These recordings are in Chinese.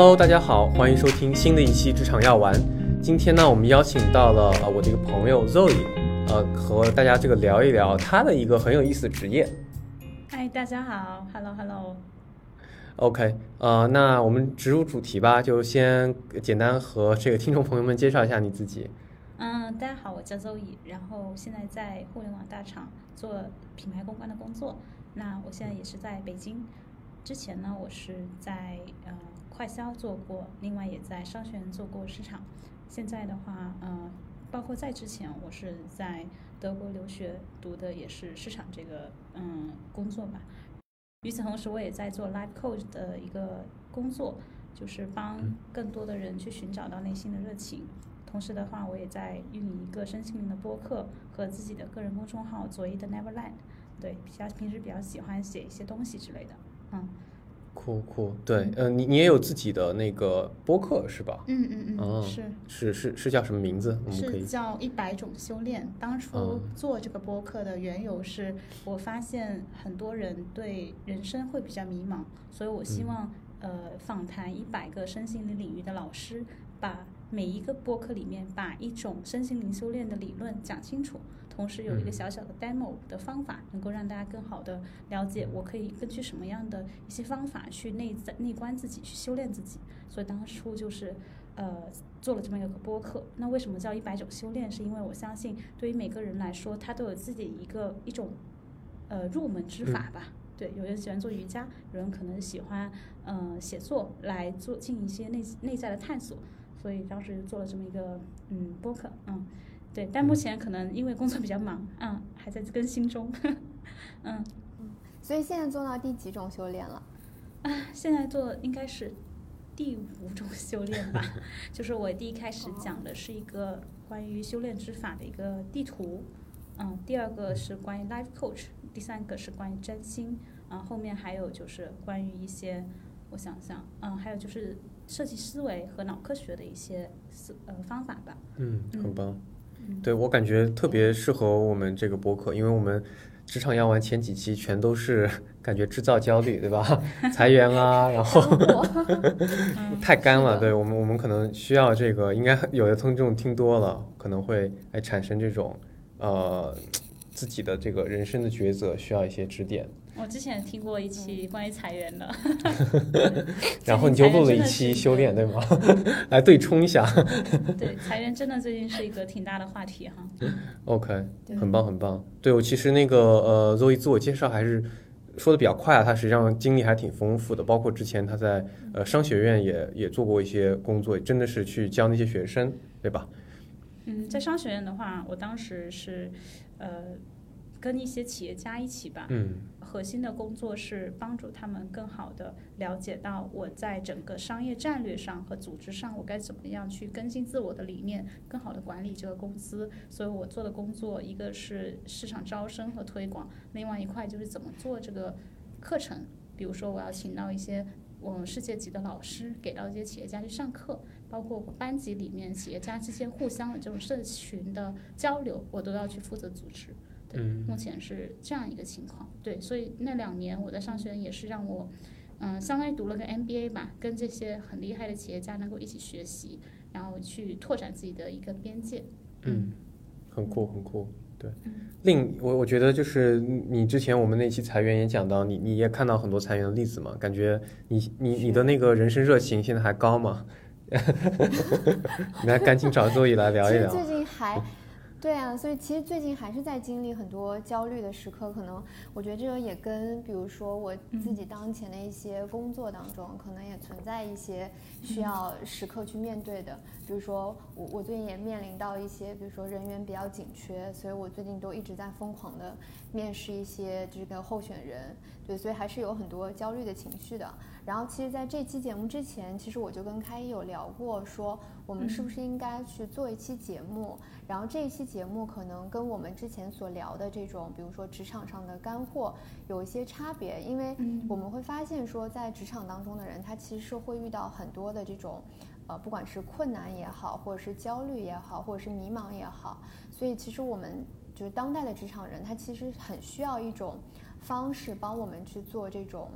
Hello，大家好，欢迎收听新的一期职场药丸。今天呢，我们邀请到了呃我的一个朋友 Zoe，呃，和大家这个聊一聊他的一个很有意思的职业。嗨，大家好，Hello Hello。OK，呃，那我们直入主题吧，就先简单和这个听众朋友们介绍一下你自己。嗯，大家好，我叫 Zoe，，然后现在在互联网大厂做品牌公关的工作。那我现在也是在北京。之前呢，我是在呃快销做过，另外也在商学院做过市场。现在的话，呃，包括在之前，我是在德国留学读的也是市场这个嗯工作吧。与此同时，我也在做 life coach 的一个工作，就是帮更多的人去寻找到内心的热情。同时的话，我也在运营一个身心灵的播客和自己的个人公众号“左一的 Neverland”。对，比较平时比较喜欢写一些东西之类的。嗯酷酷，对，呃，你你也有自己的那个播客是吧？嗯嗯哦嗯，是是是是叫什么名字？我们可以是叫一百种修炼。当初嗯做这个播客的缘由是，我发现很多人对人生会比较迷茫，所以我希望、呃访谈一百个身心灵领域的老师，把每一个播客里面把一种身心灵修炼的理论讲清楚。同时有一个嗯小小的 demo 的方法，能够让大家更好的了解我可以根据什么样的一些方法去内在内观自己，去修炼自己。所以当初就是呃做了这么一个播客。那为什么叫一百种修炼？是因为我相信对于每个人来说，他都有自己一个一种呃入门之法吧。对，有人喜欢做瑜伽，有人可能喜欢呃写作来做进一些内内在的探索。所以当时做了这么一个嗯播客，嗯。对，但目前可能因为工作比较忙，嗯，还在更新中，嗯，所以现在做到第几种修炼了？啊，现在做应该是第五种修炼吧，就是我第一开始讲的是一个关于修炼之法的一个地图，嗯，第二个是关于 life coach，第三个是关于占星，啊，后面还有就是关于一些，我想想，嗯，还有就是设计思维和脑科学的一些思呃方法吧，嗯，很嗯。棒。嗯，对我感觉特别适合我们这个播客，因为我们职场要玩前几期全都是感觉制造焦虑，对吧？裁员啊，然后嗯 太干了，对我们我们可能需要这个，应该有的听众听多了，可能会哎产生这种呃自己的这个人生的抉择，需要一些指点。我之前听过一期关于裁员的，然后你就录了一期修炼，对吗？来对冲一下。对，裁员真的最近是一个挺大的话题哈。OK，对很棒很棒。对我其实那个呃，Zoe 自我介绍还是说的比较快啊，他实际上经历还挺丰富的，包括之前他在呃商学院也也做过一些工作，真的是去教那些学生，对吧？嗯，在商学院的话，我当时是呃跟一些企业家一起吧，嗯核心的工作是帮助他们更好的了解到我在整个商业战略上和组织上，我该怎么样去更新自我的理念，更好的管理这个公司。所以我做的工作，一个是市场招生和推广，另外一块就是怎么做这个课程。比如说，我要请到一些我们世界级的老师，给到这些企业家去上课，包括班级里面企业家之间互相的这种社群的交流，我都要去负责组织。对，嗯目前是这样一个情况。对，所以那两年我在商学院也是让我，嗯、相当于读了个 MBA 吧，跟这些很厉害的企业家能够一起学习，然后去拓展自己的一个边界。嗯，很酷很酷。对嗯，另我我觉得就是你之前我们那期裁员也讲到，你你也看到很多裁员的例子嘛，感觉你你你的那个人生热情现在还高吗？你来赶紧找 Zoe 来聊一聊。最近还，对啊，所以其实最近还是在经历很多焦虑的时刻。可能我觉得这个也跟，比如说我自己当前的一些工作当中，可能也存在一些需要时刻去面对的。比如说我我最近也面临到一些，比如说人员比较紧缺，所以我最近都一直在疯狂的面试一些这个候选人。对，所以还是有很多焦虑的情绪的。然后，其实在这期节目之前，其实我就跟开一有聊过，说我们是不是应该去做一期节目。然后这一期节目可能跟我们之前所聊的这种，比如说职场上的干货有一些差别，因为嗯我们会发现说，在职场当中的人，他其实是会遇到很多的这种。呃，不管是困难也好，或者是焦虑也好，或者是迷茫也好，所以其实我们就是当代的职场人，他其实很需要一种方式帮我们去做这种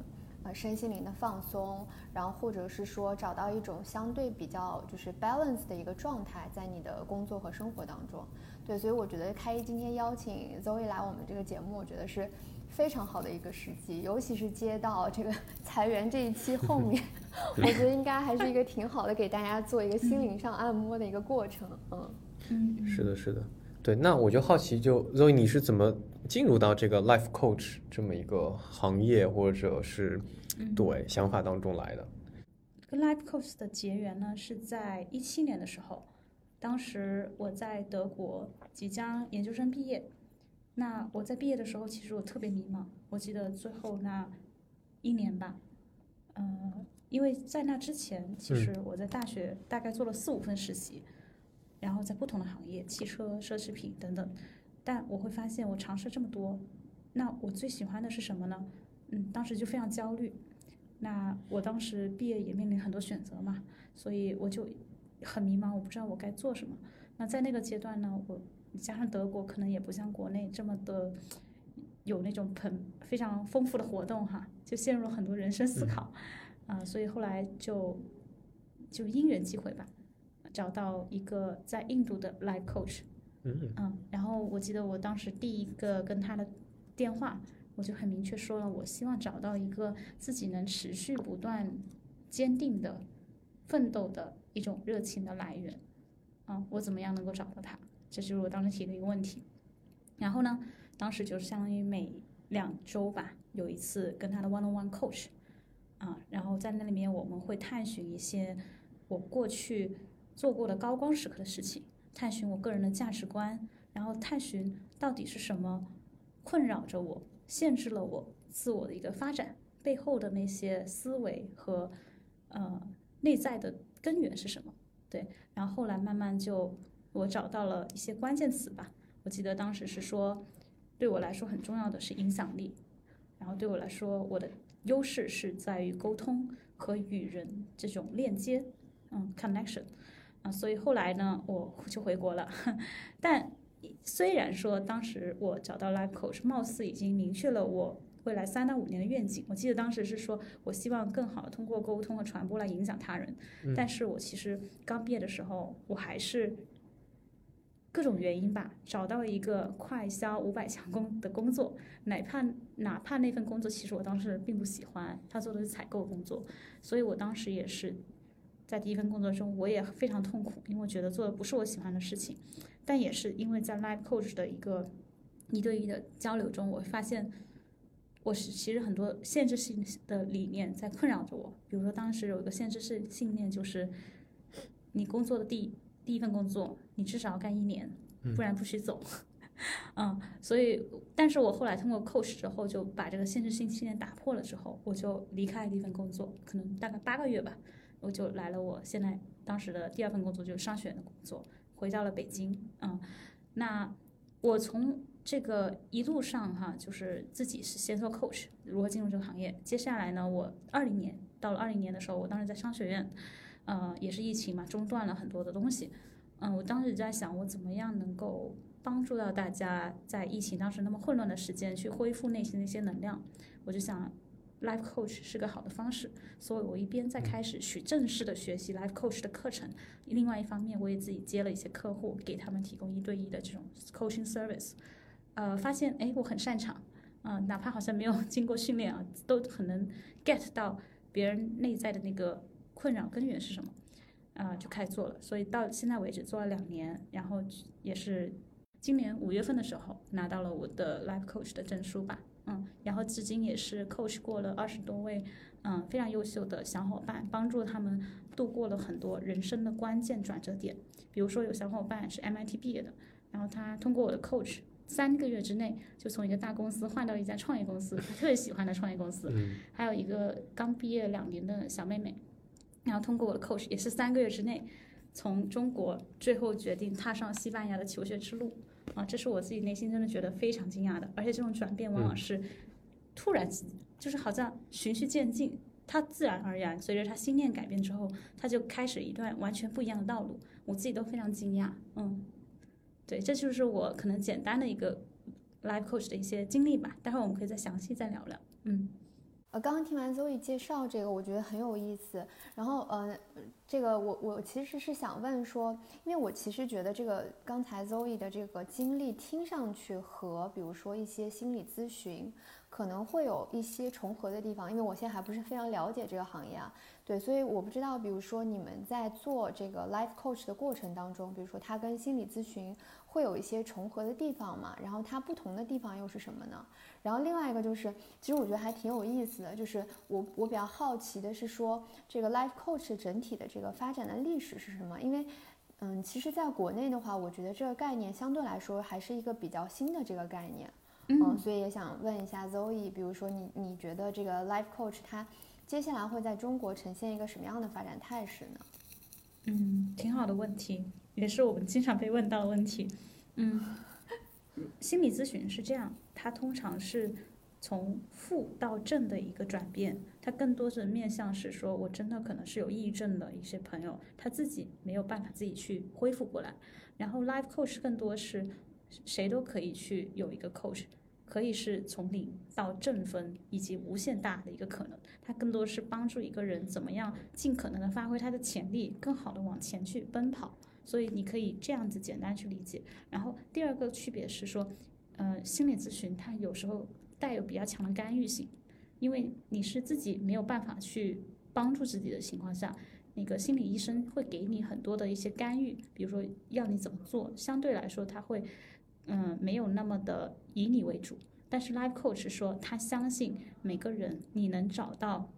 呃身心灵的放松，然后或者是说找到一种相对比较就是 balance 的一个状态，在你的工作和生活当中。对，所以我觉得开一今天邀请 Zoe 来我们这个节目，我觉得是非常好的一个时机，尤其是接到这个 裁员这一期后面，我觉得应该还是一个挺好的，给大家做一个心灵上按摩的一个过程。嗯嗯，是的，是的，对。那我就好奇，就 Zoe 你是怎么进入到这个 life coach 这么一个行业，或者是对想法当中来的？跟 life coach 的结缘呢，是在一七年的时候。当时我在德国即将研究生毕业，那我在毕业的时候，其实我特别迷茫。我记得最后那一年吧，嗯，因为在那之前，其实我在大学大概做了四五份实习，然后在不同的行业，汽车、奢侈品等等。但我会发现，我尝试这么多，那我最喜欢的是什么呢？嗯，当时就非常焦虑。那我当时毕业也面临很多选择嘛，所以我就。很迷茫，我不知道我该做什么。那在那个阶段呢，我加上德国可能也不像国内这么的有那种很非常丰富的活动哈，就陷入了很多人生思考啊。所以后来就就因缘际会吧，找到一个在印度的 life coach，嗯，然后我记得我当时第一个跟他的电话，我就很明确说了，我希望找到一个自己能持续不断坚定的奋斗的。一种热情的来源，啊，我怎么样能够找到他？这就是我当时提的一个问题。然后呢，当时就是相当于每两周吧，有一次跟他的 one-on-one coach，啊，然后在那里面我们会探寻一些我过去做过的高光时刻的事情，探寻我个人的价值观，然后探寻到底是什么困扰着我，限制了我自我的一个发展背后的那些思维和呃内在的。根源是什么？对，然后后来慢慢就我找到了一些关键词吧。我记得当时是说，对我来说很重要的是影响力，然后对我来说我的优势是在于沟通和与人这种链接，嗯，connection，啊，所以后来呢我就回国了。但虽然说当时我找到 life coach，貌似已经明确了我。未来三到五年的愿景，我记得当时是说，我希望更好的通过沟通和传播来影响他人。但是我其实刚毕业的时候，我还是各种原因吧，找到了一个快销五百强工的工作，哪怕哪怕那份工作其实我当时并不喜欢，他做的是采购工作，所以我当时也是在第一份工作中，我也非常痛苦，因为我觉得做的不是我喜欢的事情。但也是因为在 Life Coach 的一个一对一的交流中，我发现。我是其实很多限制性的理念在困扰着我，比如说当时有一个限制性信念，就是你工作的第第一份工作，你至少要干一年，不然不许走。嗯，所以，但是我后来通过 coach 之后，就把这个限制性信念打破了之后，我就离开了第一份工作，可能大概八个月吧，我就来了我现在当时的第二份工作，就是商学院的工作，回到了北京。嗯，那我从。这个一路上哈，就是自己是先做 coach，如何进入这个行业。接下来呢，我二零年到了二零年的时候，我当时在商学院，呃，也是疫情嘛，中断了很多的东西。嗯，我当时在想，我怎么样能够帮助到大家在疫情当时那么混乱的时间去恢复内心的一些能量。我就想。Life Coach 是个好的方式，所以我一边在开始去正式的学习 Life Coach 的课程，另外一方面我也自己接了一些客户，给他们提供一对一的这种 coaching service。呃，发现哎，我很擅长，嗯，哪怕好像没有经过训练啊，都很能 get 到别人内在的那个困扰根源是什么，啊，就开始做了。所以到现在为止做了两年，然后也是今年五月份的时候拿到了我的 Life Coach 的证书吧。嗯，然后至今也是 coach 过了二十多位，嗯，非常优秀的小伙伴，帮助他们度过了很多人生的关键转折点。比如说有小伙伴是 MIT 毕业的，然后他通过我的 coach，三个月之内就从一个大公司换到一家创业公司，他特别喜欢的创业公司。还有一个刚毕业两年的小妹妹，然后通过我的 coach，也是三个月之内从中国最后决定踏上西班牙的求学之路。啊，这是我自己内心真的觉得非常惊讶的，而且这种转变往往是突然，就是好像循序渐进，他自然而然随着他心念改变之后，他就开始一段完全不一样的道路，我自己都非常惊讶。嗯，对，这就是我可能简单的一个 life coach 的一些经历吧，待会儿我们可以再详细再聊聊。嗯。呃，刚刚听完 Zoe 介绍这个，我觉得很有意思。然后，呃，这个我我其实是想问说，因为我其实觉得这个刚才 Zoe 的这个经历听上去和比如说一些心理咨询可能会有一些重合的地方，因为我现在还不是非常了解这个行业啊。对，所以我不知道，比如说你们在做这个 life coach 的过程当中，比如说它跟心理咨询会有一些重合的地方嘛？然后它不同的地方又是什么呢？然后另外一个就是，其实我觉得还挺有意思的，就是我我比较好奇的是说，这个 life coach 整体的这个发展的历史是什么？因为，嗯，其实在国内的话，我觉得这个概念相对来说还是一个比较新的这个概念，嗯，所以也想问一下 Zoe，比如说你你觉得这个 life coach 它接下来会在中国呈现一个什么样的发展态势呢？嗯，挺好的问题，也是我们经常被问到的问题。嗯，心理咨询是这样，它通常是从负到正的一个转变，它更多的面向是说我真的可能是有抑郁症的一些朋友，他自己没有办法自己去恢复过来，然后 life coach 更多是谁都可以去有一个 coach。可以是从零到正分以及无限大的一个可能，它更多是帮助一个人怎么样尽可能的发挥他的潜力，更好的往前去奔跑。所以你可以这样子简单去理解。然后第二个区别是说，呃，心理咨询它有时候带有比较强的干预性，因为你是自己没有办法去帮助自己的情况下，那个心理医生会给你很多的一些干预，比如说要你怎么做，相对来说他会。嗯，没有那么的以你为主，但是 life coach 说他相信每个人，你能找到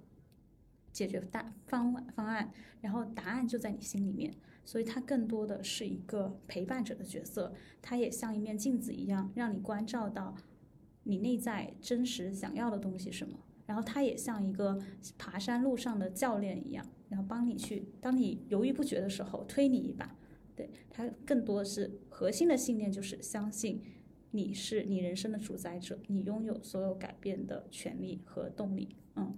解决大方方案，然后答案就在你心里面，所以他更多的是一个陪伴者的角色，他也像一面镜子一样，让你关照到你内在真实想要的东西什么，然后他也像一个爬山路上的教练一样，然后帮你去，当你犹豫不决的时候推你一把。对他更多的是核心的信念，就是相信你是你人生的主宰者，你拥有所有改变的权利和动力。嗯，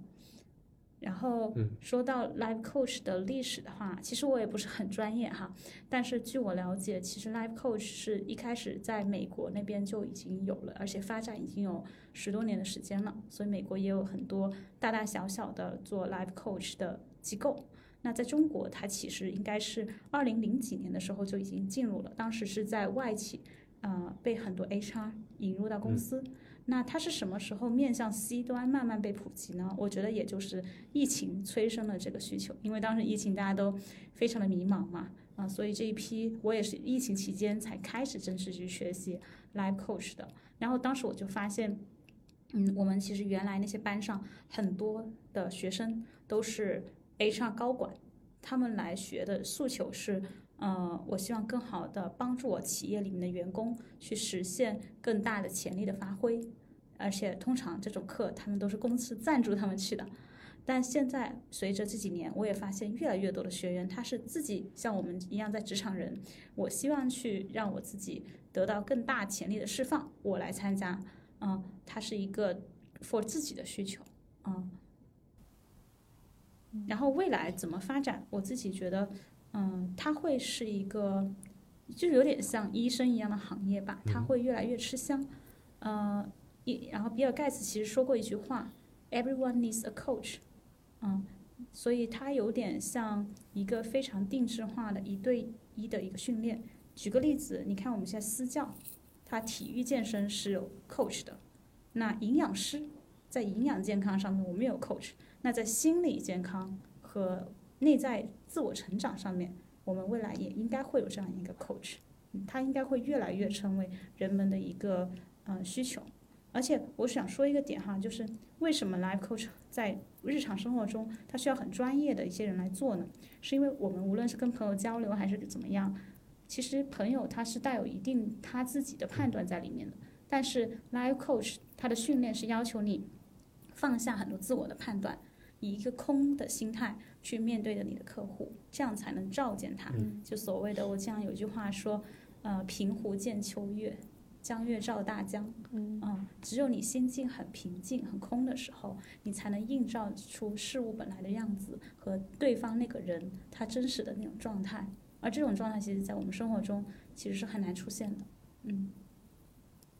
然后说到 life coach 的历史的话，其实我也不是很专业哈，但是据我了解，其实 life coach 是一开始在美国那边就已经有了，而且发展已经有十多年的时间了，所以美国也有很多大大小小的做 life coach 的机构。那在中国，它其实应该是二零零几年的时候就已经进入了，当时是在外企，呃，被很多 HR 引入到公司。那它是什么时候面向 C 端慢慢被普及呢？我觉得也就是疫情催生了这个需求，因为当时疫情大家都非常的迷茫嘛，啊，所以这一批我也是疫情期间才开始正式去学习 Live Coach 的。然后当时我就发现，嗯，我们其实原来那些班上很多的学生都是。HR 高管，他们来学的诉求是，呃，我希望更好的帮助我企业里面的员工去实现更大的潜力的发挥，而且通常这种课他们都是公司赞助他们去的。但现在随着这几年，我也发现越来越多的学员他是自己像我们一样在职场人，我希望去让我自己得到更大潜力的释放，我来参加，嗯，它是一个 for 自己的需求，嗯。然后未来怎么发展？我自己觉得，嗯，它会是一个，就是有点像医生一样的行业吧，它会越来越吃香。呃，然后比尔盖茨其实说过一句话：“Everyone needs a coach。”嗯，所以它有点像一个非常定制化的一对一的一个训练。举个例子，你看我们现在私教，他体育健身是有 coach 的，那营养师在营养健康上面我们有 coach。那在心理健康和内在自我成长上面，我们未来也应该会有这样一个 coach，他应该会越来越成为人们的一个嗯需求。而且我想说一个点哈，就是为什么 life coach 在日常生活中他需要很专业的一些人来做呢？是因为我们无论是跟朋友交流还是怎么样，其实朋友他是带有一定他自己的判断在里面的，但是 life coach 他的训练是要求你放下很多自我的判断。以一个空的心态去面对着你的客户，这样才能照见他。就所谓的，我经常有句话说，呃，平湖见秋月，江月照大江。嗯，只有你心境很平静、很空的时候，你才能映照出事物本来的样子和对方那个人他真实的那种状态。而这种状态，其实在我们生活中其实是很难出现的。嗯，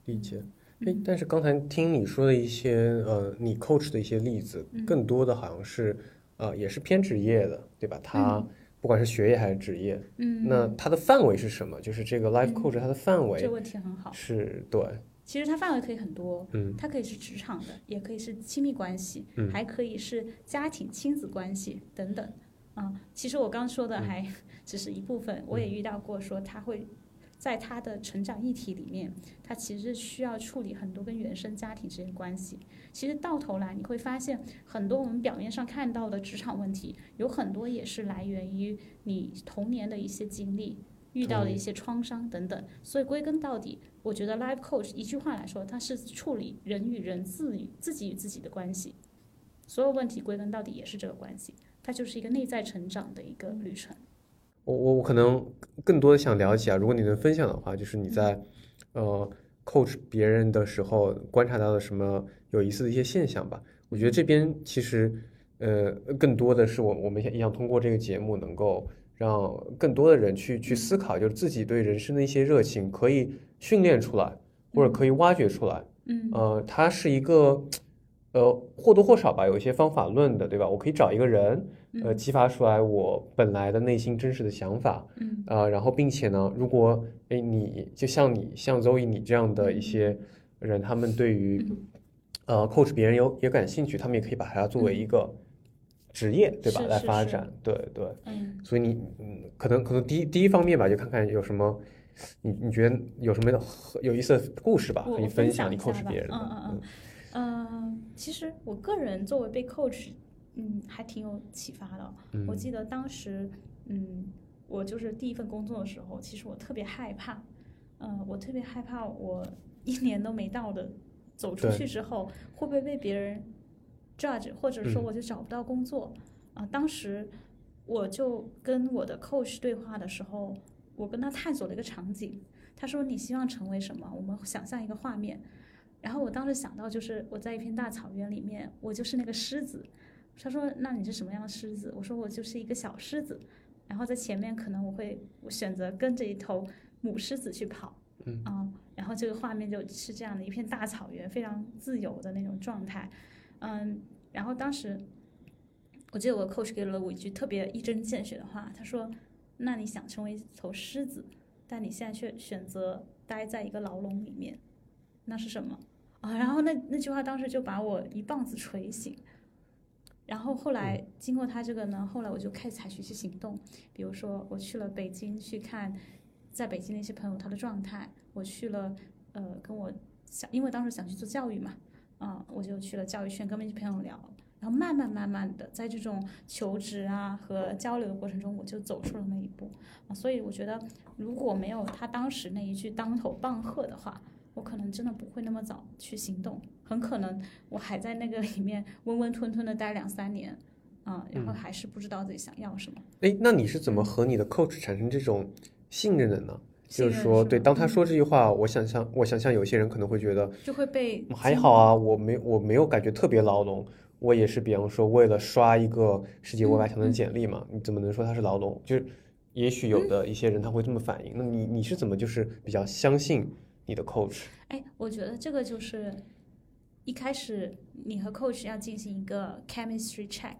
理解。哎，但是刚才听你说的一些呃，你 coach 的一些例子，嗯更多的好像是呃，也是偏职业的，对吧？他不管是学业还是职业，嗯，那它的范围是什么？就是这个 life 嗯 coach 它的范围这个问题很好。是对，其实它范围可以很多，嗯。它可以是职场的，也可以是亲密关系，嗯。还可以是家庭亲子关系等等。啊、其实我刚说的还 只是一部分，我也遇到过说他会在他的成长议题里面，他其实需要处理很多跟原生家庭之间的关系。其实到头来你会发现，很多我们表面上看到的职场问题，有很多也是来源于你童年的一些经历。遇到的一些创伤等等，所以归根到底，我觉得 life coach 一句话来说，它是处理人与人自与自己与自己的关系，所有问题归根到底也是这个关系，它就是一个内在成长的一个旅程。我我我可能更多的想了解啊，如果你能分享的话，就是你在呃 coach 别人的时候观察到的什么有意思的一些现象吧。我觉得这边其实呃更多的是我我们也想通过这个节目能够让更多的人去去思考，就是自己对人生的一些热情可以训练出来，或者可以挖掘出来。嗯呃，它是一个呃或多或少吧，有一些方法论的，对吧？我可以找一个人，呃，激发出来我本来的内心真实的想法，嗯呃，然后并且呢，如果哎你就像你像 Zoe 你这样的一些人，他们对于嗯呃 coach 别人有也感兴趣，他们也可以把它作为一个职业，对吧？来发展，对对。嗯所以你嗯，可能可能第一第一方面吧，就看看有什么，你你觉得有什么有意思的故事吧，可以分享你 coach 别人的。嗯嗯嗯，其实我个人作为被 coach，嗯，还挺有启发的。嗯我记得当时，嗯，我就是第一份工作的时候，其实我特别害怕，嗯，我特别害怕我一年都没到的走出去之后，会不会被别人 judge，或者说嗯我就找不到工作啊、当时我就跟我的 coach 对话的时候，我跟他探索了一个场景，他说你希望成为什么？我们想象一个画面。然后我当时想到就是我在一片大草原里面，我就是那个狮子。他说：“那你是什么样的狮子？”我说：“我就是一个小狮子。”然后在前面可能我会我选择跟着一头母狮子去跑，嗯啊、然后这个画面就是这样的一片大草原，非常自由的那种状态，嗯，然后当时我记得我的 coach 给了我一句特别一针见血的话，他说：“那你想成为一头狮子，但你现在却选择待在一个牢笼里面，那是什么？”啊，然后那那句话当时就把我一棒子锤醒。然后后来经过他这个呢，后来我就开始采取一些行动，比如说我去了北京去看，在北京的一些朋友他的状态，我去了呃跟我想，因为当时想去做教育嘛，啊、我就去了教育圈跟那些朋友聊，然后慢慢慢慢的在这种求职啊和交流的过程中，我就走出了那一步。啊，所以我觉得如果没有他当时那一句当头棒喝的话，我可能真的不会那么早去行动，很可能我还在那个里面温温吞吞的待两三年，啊、然后还是不知道自己想要什么。哎，那你是怎么和你的 coach 产生这种信任的呢？就是说，对，当他？嗯。说这句话，我想象，我想象有些人可能会觉得就会被还好啊，我没我没有感觉特别牢笼，我也是，比方说为了刷一个世界五百强的简历嘛，你怎么能说他是牢笼？就是也许有的一些人他会这么反应，那你你是怎么就是比较相信你的 coach？哎，我觉得这个就是一开始你和 coach 要进行一个 chemistry check，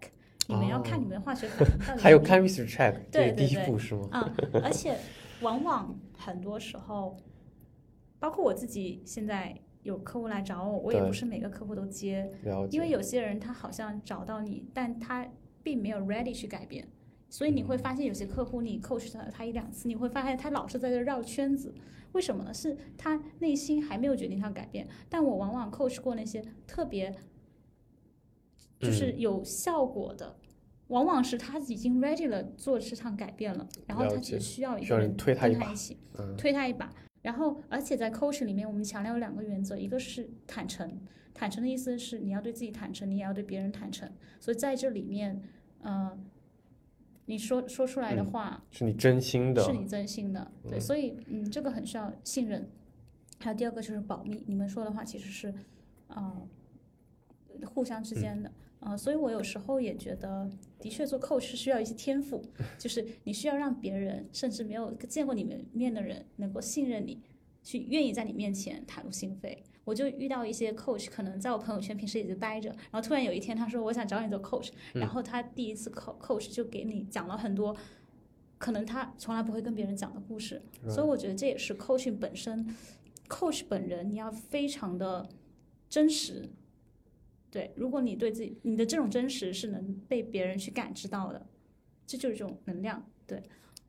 你们要看你们的化学反应到底 还有 chemistry check，这是第一对对对步是吗？啊、而且往往很多时候，包括我自己现在有客户来找我，我也不是每个客户都接，因为有些人他好像找到你，但他并没有 ready 去改变，所以你会发现有些客户你 coach 他他一两次，你会发现他老是在这绕圈子，为什么呢？是他内心还没有决定他要改变，但我往往 coach 过那些特别就是有效果的。往往是他已经 ready 了做这场改变了，然后他只需要一个人推他一把跟他一起，嗯推他一把。然后，而且在 coach 里面，我们强调有两个原则，一个是坦诚，坦诚的意思是你要对自己坦诚，你也要对别人坦诚。所以在这里面，呃，你说说出来的嗯话、是你真心的是，你真心的，对，嗯所以嗯，这个很需要信任。还有第二个就是保密，你们说的话其实是，呃，互相之间的。呃，所以我有时候也觉得，的确做 coach 是需要一些天赋，就是你需要让别人，甚至没有见过你们面的人，能够信任你，去愿意在你面前袒露心扉。我就遇到一些 coach，可能在我朋友圈平时也就待着，然后突然有一天他说我想找你做 coach，然后他第一次 co coach 就给你讲了很多，可能他从来不会跟别人讲的故事，所以我觉得这也是 coaching 本身，coach 本人你要非常的真实，对，如果你对自己你的这种真实是能被别人去感知到的，这就是这种能量，对，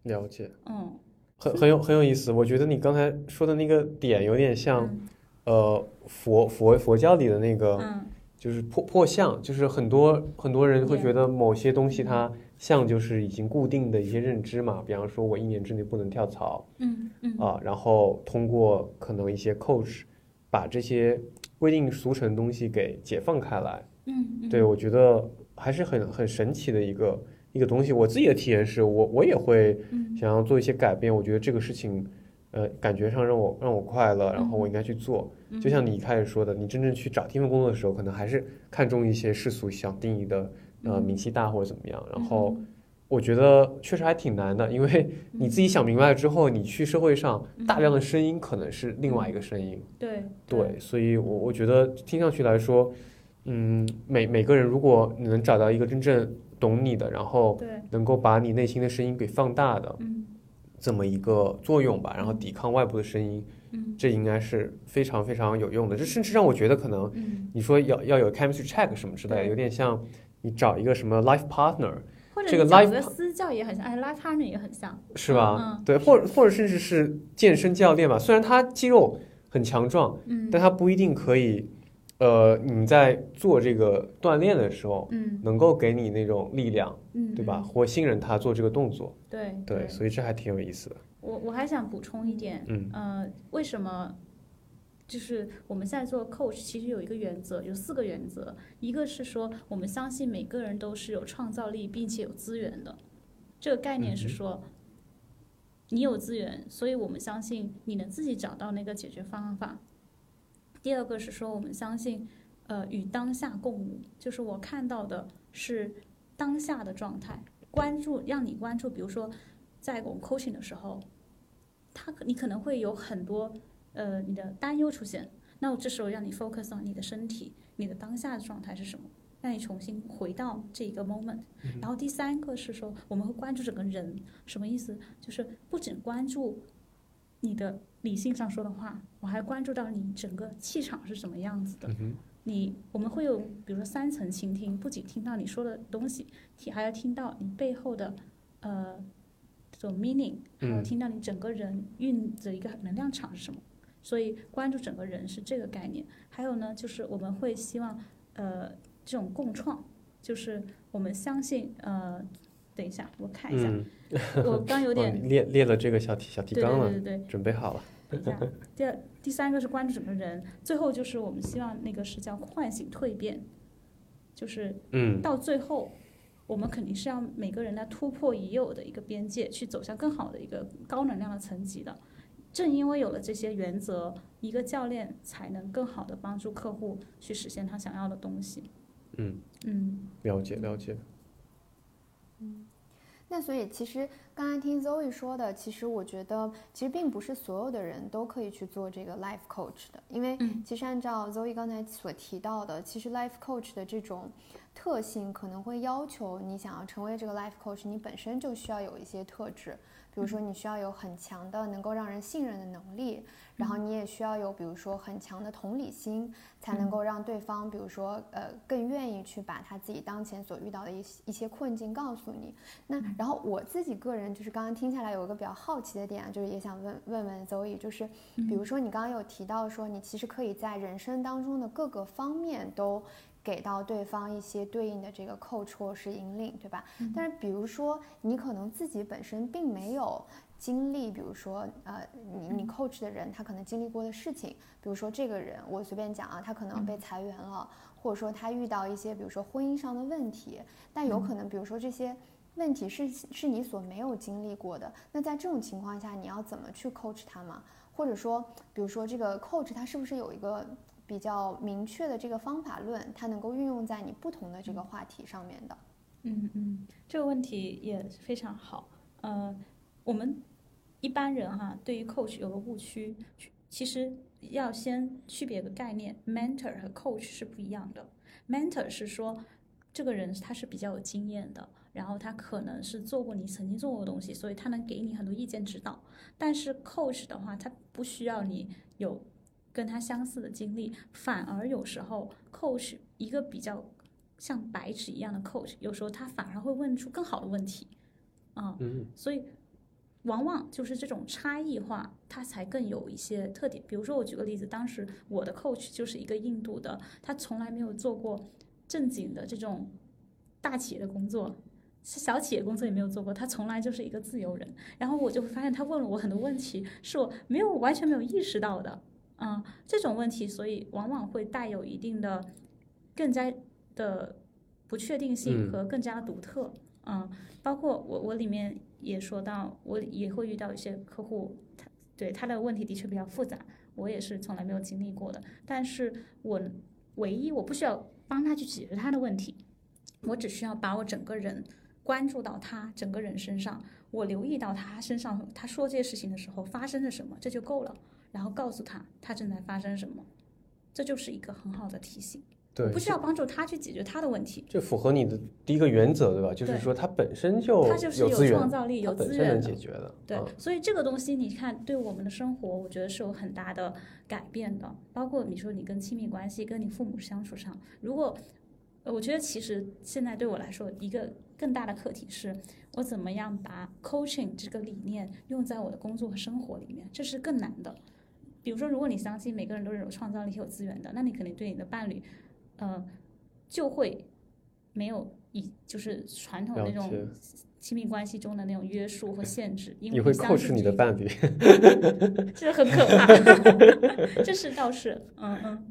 了解，嗯，很很有很有意思。我觉得你刚才说的那个点有点像，嗯呃，佛佛佛教里的那个，嗯就是破破相，就是很多很多人会觉得某些东西它像就是已经固定的一些认知嘛，比方说我一年之内不能跳槽嗯嗯啊，然后通过可能一些 coach 把这些规定俗成的东西给解放开来。嗯嗯，对，我觉得还是很很神奇的一个一个东西。我自己的体验是我我也会嗯想要做一些改变，我觉得这个事情，呃，感觉上让我让我快乐，然后我应该去做。就像你一开始说的，你真正去找第一份工作的时候，可能还是看重一些世俗想定义的，呃，名气大或者怎么样。然后我觉得确实还挺难的，因为你自己想明白了之后，你去社会上大量的声音可能是另外一个声音。对对，所以我我觉得听上去来说，嗯，每每个人如果你能找到一个真正懂你的，然后，能够把你内心的声音给放大的嗯这么一个作用吧，然后抵抗外部的声音，嗯。这应该是非常非常有用的。这甚至让我觉得可能嗯，你说要要有 chemistry check 什么之类的，有点像你找一个什么 life partner 或者这个 life 个私教也很像，哎，life partner 也很像，是吧？嗯。对，或者或者甚至是健身教练吧，虽然他肌肉很强壮，嗯。但他不一定可以，呃，你在做这个锻炼的时候，嗯能够给你那种力量，嗯，对吧？嗯？或信任他做这个动作，对对，所以这还挺有意思的。我我还想补充一点，嗯呃，为什么？就是我们现在做 coach，其实有一个原则，有四个原则。一个是说，我们相信每个人都是有创造力，并且有资源的。这个概念是说，你有资源，所以我们相信你能自己找到那个解决方法。第二个是说，我们相信，呃，与当下共舞，就是我看到的是当下的状态，关注让你关注，比如说在我们 coaching 的时候，他可你可能会有很多呃你的担忧出现，那我这时候让你 focus on 你的身体，你的当下的状态是什么，让你重新回到这一个 moment。然后第三个是说我们会关注整个人，什么意思？就是不仅关注你的理性上说的话，我还关注到你整个气场是什么样子的。嗯，你我们会有，比如说三层倾听，不仅听到你说的东西，听还要听到你背后的呃这种 meaning，还有嗯听到你整个人运的一个能量场是什么。所以关注整个人是这个概念。还有呢，就是我们会希望呃这种共创，就是我们相信呃，等一下我看一下，嗯，我刚有哦点列列了这个小题小提对纲了，对对对对，准备好了。等一下，第二、第三个是关注整个人，最后就是我们希望那个是叫唤醒蜕变，就是嗯到最后，我们肯定是要每个人来突破已有的一个边界，去走向更好的一个高能量的层级的。正因为有了这些原则，一个教练才能更好的帮助客户去实现他想要的东西。嗯，嗯了解了解。那所以其实刚才听 Zoe 说的，其实我觉得其实并不是所有的人都可以去做这个 life coach 的，因为嗯。其实按照 Zoe 刚才所提到的，其实 life coach 的这种特性可能会要求你想要成为这个 life coach，你本身就需要有一些特质，比如说你需要有很强的能够让人信任的能力，然后你也需要有比如说很强的同理心，才能够让对方比如说呃更愿意去把他自己当前所遇到的一些一些困境告诉你。那然后我自己个人就是刚刚听下来有一个比较好奇的点啊，就是也想问问问 Zoe，就是比如说你刚刚有提到说你其实可以在人生当中的各个方面都给到对方一些对应的这个 coach 或是引领，对吧？但是比如说你可能自己本身并没有。经历，比如说，呃，你你 coach 的人，他可能经历过的事情，比如说这个人，我随便讲啊，他可能被裁员了，或者说他遇到一些，比如说婚姻上的问题，但有可能，比如说这些问题是是你所没有经历过的，那在这种情况下，你要怎么去 coach 他吗？或者说，比如说这个 coach 他是不是有一个比较明确的这个方法论，它能够运用在你不同的这个话题上面的？嗯嗯，这个问题也非常好。呃，我们一般人哈，对于 coach 有个误区，其实要先区别个概念，mentor 和 coach 是不一样的。mentor 是说这个人他是比较有经验的，然后他可能是做过你曾经做过的东西，所以他能给你很多意见指导。但是 coach 的话，他不需要你有跟他相似的经历，反而有时候 coach 一个比较像白纸一样的 coach，有时候他反而会问出更好的问题，啊、嗯所以往往就是这种差异化，它才更有一些特点。比如说，我举个例子，当时我的 coach 就是一个印度的，他从来没有做过正经的这种大企业的工作。小企业工作也没有做过，他从来就是一个自由人。然后我就会发现，他问了我很多问题，是我没有完全没有意识到的。嗯，这种问题，所以往往会带有一定的更加的不确定性嗯和更加独特。嗯，包括我我里面也说到，我也会遇到一些客户，他对他的问题的确比较复杂，我也是从来没有经历过的。但是我唯一我不需要帮他去解决他的问题，我只需要把我整个人关注到他整个人身上，我留意到他身上他说这些事情的时候发生了什么，这就够了。然后告诉他他正在发生什么，这就是一个很好的提醒。对，不需要帮助他去解决他的问题，这符合你的第一个原则，对吧？就是说他本身就他就是有创造力、有资源能。解决的。对嗯，所以这个东西你看，对我们的生活，我觉得是有很大的改变的。包括你说你跟亲密关系、跟你父母相处上，如果呃我觉得其实现在对我来说，一个更大的课题是我怎么样把 coaching 这个理念用在我的工作和生活里面，这是更难的。比如说，如果你相信每个人都是有创造力、有资源的，那你肯定对你的伴侣，呃，就会没有以就是传统的那种亲密关系中的那种约束和限制，因为你会扣斥你的这个伴侣，这很可怕，这是倒是，嗯嗯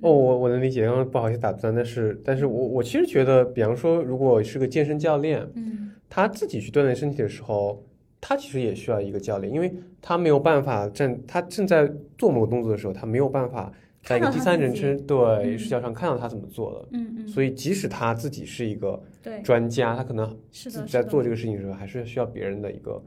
哦，我我能理解，刚刚不好意思打断，但是但是我我其实觉得，比方说，如果是个健身教练，嗯，他自己去锻炼身体的时候，他其实也需要一个教练，因为他没有办法正他正在做某个动作的时候，他没有办法在一个第三人称对嗯。视角上看到他怎么做的，嗯嗯，所以即使他自己是一个对，专家，他可能是，自己在做这个事情的时候，还是需要别人的一个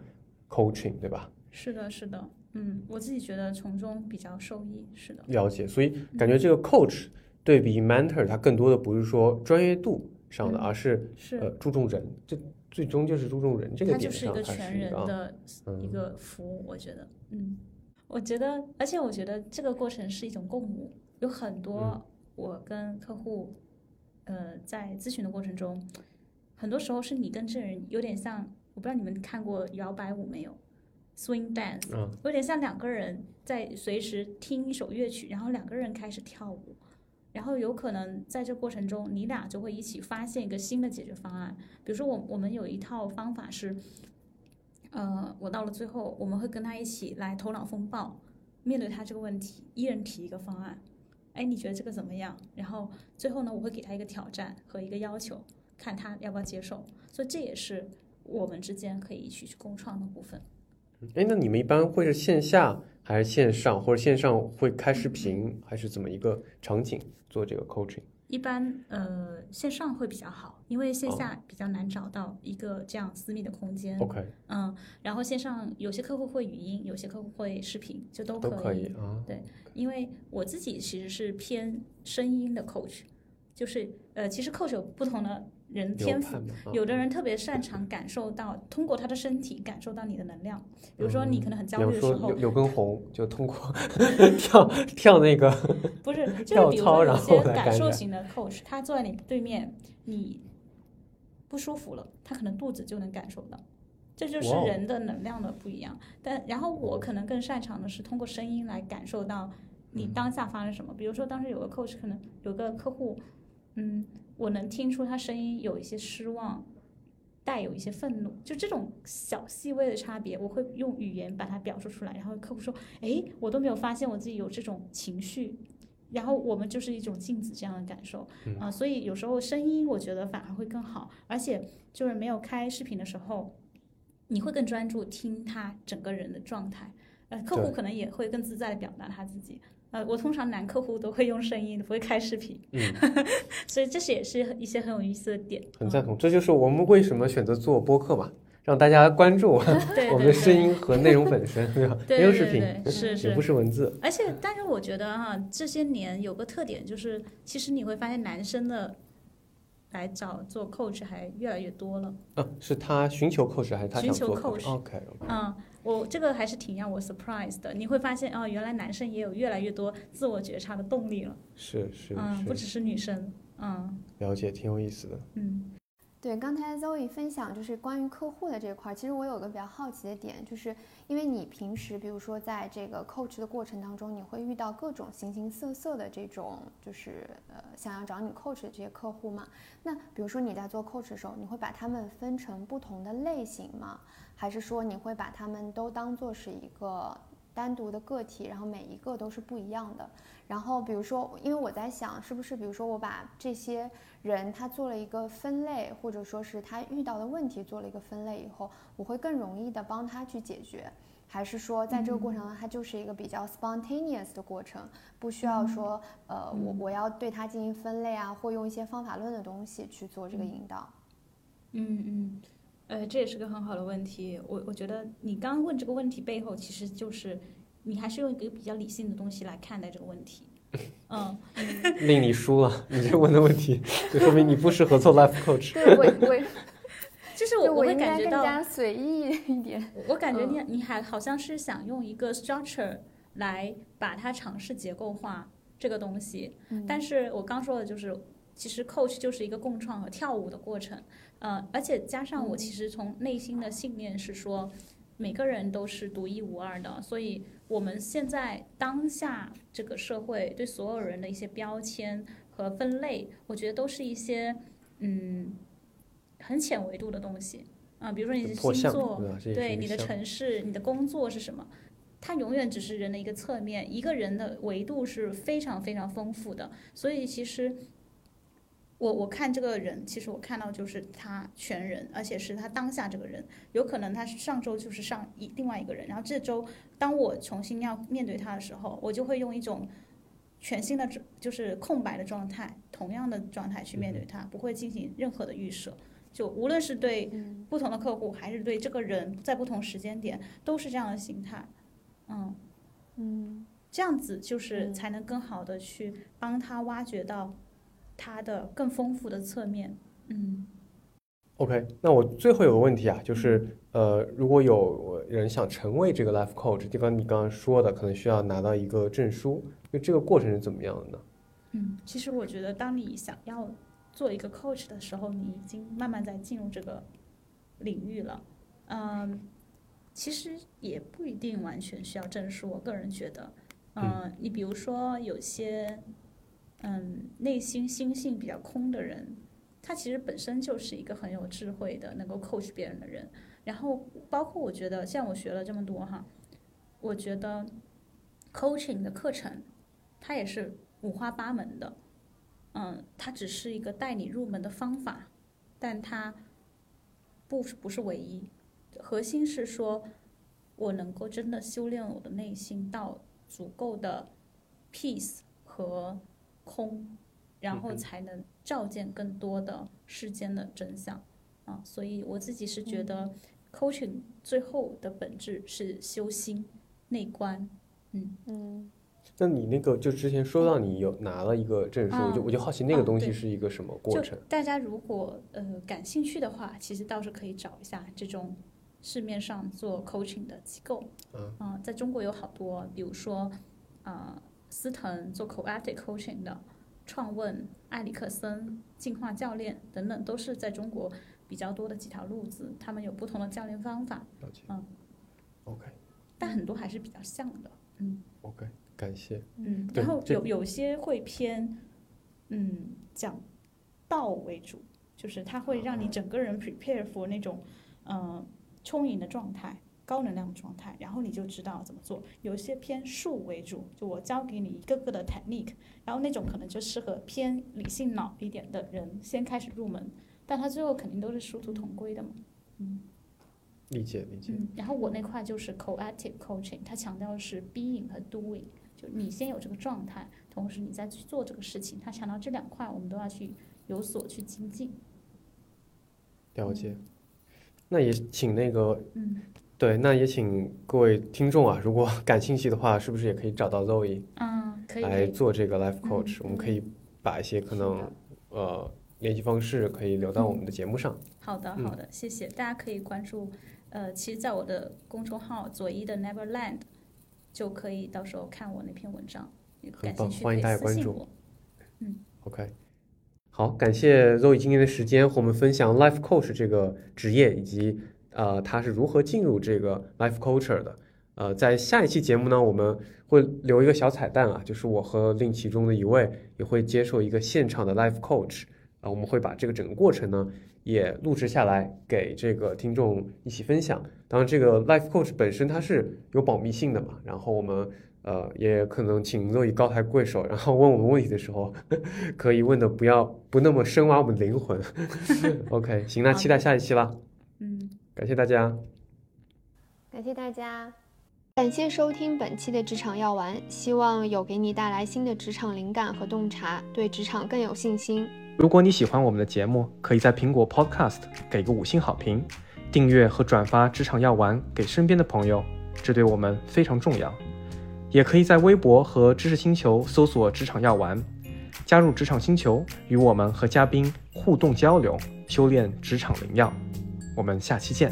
coaching，对吧？是的，是的，嗯，我自己觉得从中比较受益，是的，了解，所以感觉这个 coach 对比 mentor，他更多的不是说专业度上的，嗯而是是，呃注重人，这最终就是注重人这个它就是一点上，个全还是一个全人的一嗯个服务，我觉得，嗯，我觉得，而且我觉得这个过程是一种共舞，有很嗯多我跟客户，呃，在咨询的过程中，很多时候是你跟这人有点像，我不知道你们看过摇摆舞没有，swing dance，嗯。有点像两个人在随时听一首乐曲，然后两个人开始跳舞，然后有可能在这过程中，你俩就会一起发现一个新的解决方案。比如说我我们有一套方法是，呃，我到了最后，我们会跟他一起来头脑风暴，面对他这个问题，一人提一个方案。哎，你觉得这个怎么样？然后最后呢，我会给他一个挑战和一个要求，看他要不要接受。所以这也是我们之间可以一起去共创的部分。哎，那你们一般会是线下还是线上，或者线上会开视频，还是怎么一个场景做这个 coaching？一般呃线上会比较好，因为线哦下比较难找到一个这样私密的空间。OK，嗯，然后线上有些客户会语音，有些客户会视频，就都都可可以啊。对因为我自己其实是偏声音的 coach，就是呃，其实 coach 有不同的人天赋，有的人特别擅长感受到，通过他的身体感受到你的能量。比如说你可能很焦虑的时候说柳，柳根红就通过 跳跳那个，不是，就是跳比如说有操然后些感受型的 coach，他坐在你对面，你不舒服了，他可能肚子就能感受到。这就是人的能量的不一样，但然后我可能更擅长的是通过声音来感受到你嗯当下发生什么。比如说当时有个 coach，可能有个客户，嗯，我能听出他声音有一些失望，带有一些愤怒，就这种小细微的差别，我会用语言把它表述出来。然后客户说：“诶，我都没有发现我自己有这种情绪。”然后我们就是一种镜子这样的感受啊、所以有时候声音我觉得反而会更好，而且就是没有开视频的时候，你会更专注听他整个人的状态，呃，客户可能也会更自在的表达他自己。呃，我通常男客户都会用声音，不会开视频，嗯，所以这是也是一些很有意思的点。很赞同。这就是我们为什么选择做播客嘛，让大家关注 我们的声音和内容本身，对吧？对没有视频，是是也不。是文字。而且，但是我觉得哈、这些年有个特点就是，其实你会发现男生的来找做 coach 还越来越多了。嗯，是他寻求 coach 还是他想寻求做 coach OK OK，嗯，我这个还是挺让我 surprise 的。你会发现哦，原来男生也有越来越多自我觉察的动力了。是是嗯，不，只是女生。嗯了解，挺有意思的。嗯对，刚才 Zoe 分享就是关于客户的这块儿，其实我有个比较好奇的点，就是因为你平时比如说在这个 coach 的过程当中，你会遇到各种形形色色的这种就是呃想要找你 coach 的这些客户嘛？那比如说你在做 coach 的时候，你会把他们分成不同的类型吗？还是说你会把他们都当做是一个单独的个体，然后每一个都是不一样的？然后比如说，因为我在想，是不是比如说我把这些人他做了一个分类，或者说是他遇到的问题做了一个分类以后，我会更容易的帮他去解决，还是说在这个过程中它就是一个比较 spontaneous 的过程，不需要说呃我我要对他进行分类啊，或用一些方法论的东西去做这个引导。嗯嗯，呃，这也是个很好的问题。我我觉得你刚刚问这个问题背后，其实就是你还是用一个比较理性的东西来看待这个问题。嗯，令你输了，你这问的问题，就说明你不适合做 life coach。对我我就是我我会我应该更感觉到，加随意一点。我感觉你你还好像是想用一个 structure 来把它尝试结构化这个东西。嗯但是我刚说的就是，其实 coach 就是一个共创和跳舞的过程，呃，而且加上我其实从内心的信念是说，每个人都是独一无二的，所以我们现在当下这个社会对所有人的一些标签和分类，我觉得都是一些嗯很浅维度的东西啊、比如说你的，星座，对你的城市、你的工作是什么？它永远只是人的一个侧面，一个人的维度是非常非常丰富的。所以其实我我看这个人，其实我看到就是他全人，而且是他当下这个人。有可能他是上周就是上一另外一个人，然后这周当我重新要面对他的时候，我就会用一种全新的就是空白的状态，同样的状态去面对他，不会进行任何的预设。就无论是对嗯不同的客户，还是对这个人，在不同时间点，都是这样的心态。嗯，嗯这样子就是嗯才能更好的去帮他挖掘到他的更丰富的侧面。嗯 OK，那我最后有个问题啊，就是呃，如果有人想成为这个 life coach，就刚你刚刚说的，可能需要拿到一个证书，就这个过程是怎么样的呢？嗯，其实我觉得，当你想要做一个 coach 的时候，你已经慢慢在进入这个领域了。嗯，其实也不一定完全需要证书，我个人觉得。嗯，你比如说有些嗯内心心性比较空的人，他其实本身就是一个很有智慧的，能够 coach 别人的人。然后包括我觉得，像我学了这么多哈，我觉得 coaching 的课程，它也是五花八门的。嗯，它只是一个带你入门的方法，但它不不是唯一。核心是说，我能够真的修炼我的内心到足够的 peace 和空，然后才能照见更多的世间的真相啊。所以我自己是觉得，coaching 最后的本质是修心、内观。嗯，嗯那你那个就之前说到你有拿了一个证书，我就嗯我就好奇那个啊东西是一个什么过就程？大家如果呃感兴趣的话，其实倒是可以找一下这种市面上做 coaching 的机构。嗯啊在中国有好多，比如说呃思腾做 Coactive coaching 的，创问、埃里克森、进化教练等等，都是在中国比较多的几条路子，他们有不同的教练方法，了解。嗯 OK 但很多还是比较像的。嗯 OK，感谢。嗯，然后有有些会偏嗯讲道为主，就是它会让你整个人 prepare for 那种呃充盈的状态。高能量的状态，然后你就知道怎么做。有一些偏术为主，就我教给你一个个的 technique，然后那种可能就适合偏理性脑一点的人先开始入门，但他最后肯定都是殊途同归的嘛。嗯理解理解。嗯，然后我那块就是 coactive coaching，它强调的是 being 和 doing，就你先有这个状态，同时你再去做这个事情。它强调这两块，我们都要去有所去精进。了解。那也请那个嗯对，那也请各位听众啊，如果 感兴趣的话，是不是也可以找到 Zoe 嗯，可以，来做这个 life 嗯 coach？、我们可以把一些可能呃联系方式可以留到我们的节目上。好的嗯。好的，谢谢，大家可以关注，呃，其实在我的公众号左一的 Neverland 就可以到时候看我那篇文章，感棒兴趣欢迎大家可以私信关注我。OK，好，感谢 Zoe 今天的时间和我们分享 life coach 这个职业以及呃他是如何进入这个 life culture 的。呃，在下一期节目呢，我们会留一个小彩蛋啊，就是我和另其中的一位也会接受一个现场的 life coach 啊、我们会把这个整个过程呢也录制下来给这个听众一起分享。当然，这个 life coach 本身它是有保密性的嘛，然后我们呃也可能请 Zoe 高抬贵手，然后问我们问题的时候，可以问的不要不那么深挖我们灵魂。OK，行，那期待下一期啦，感谢大家。感谢大家，感谢收听本期的职场药丸，希望有给你带来新的职场灵感和洞察，对职场更有信心。如果你喜欢我们的节目，可以在苹果 Podcast 给个五星好评，订阅和转发《职场药丸》给身边的朋友，这对我们非常重要。也可以在微博和知识星球搜索“职场药丸”，加入职场星球，与我们和嘉宾互动交流，修炼职场灵药。我们下期见。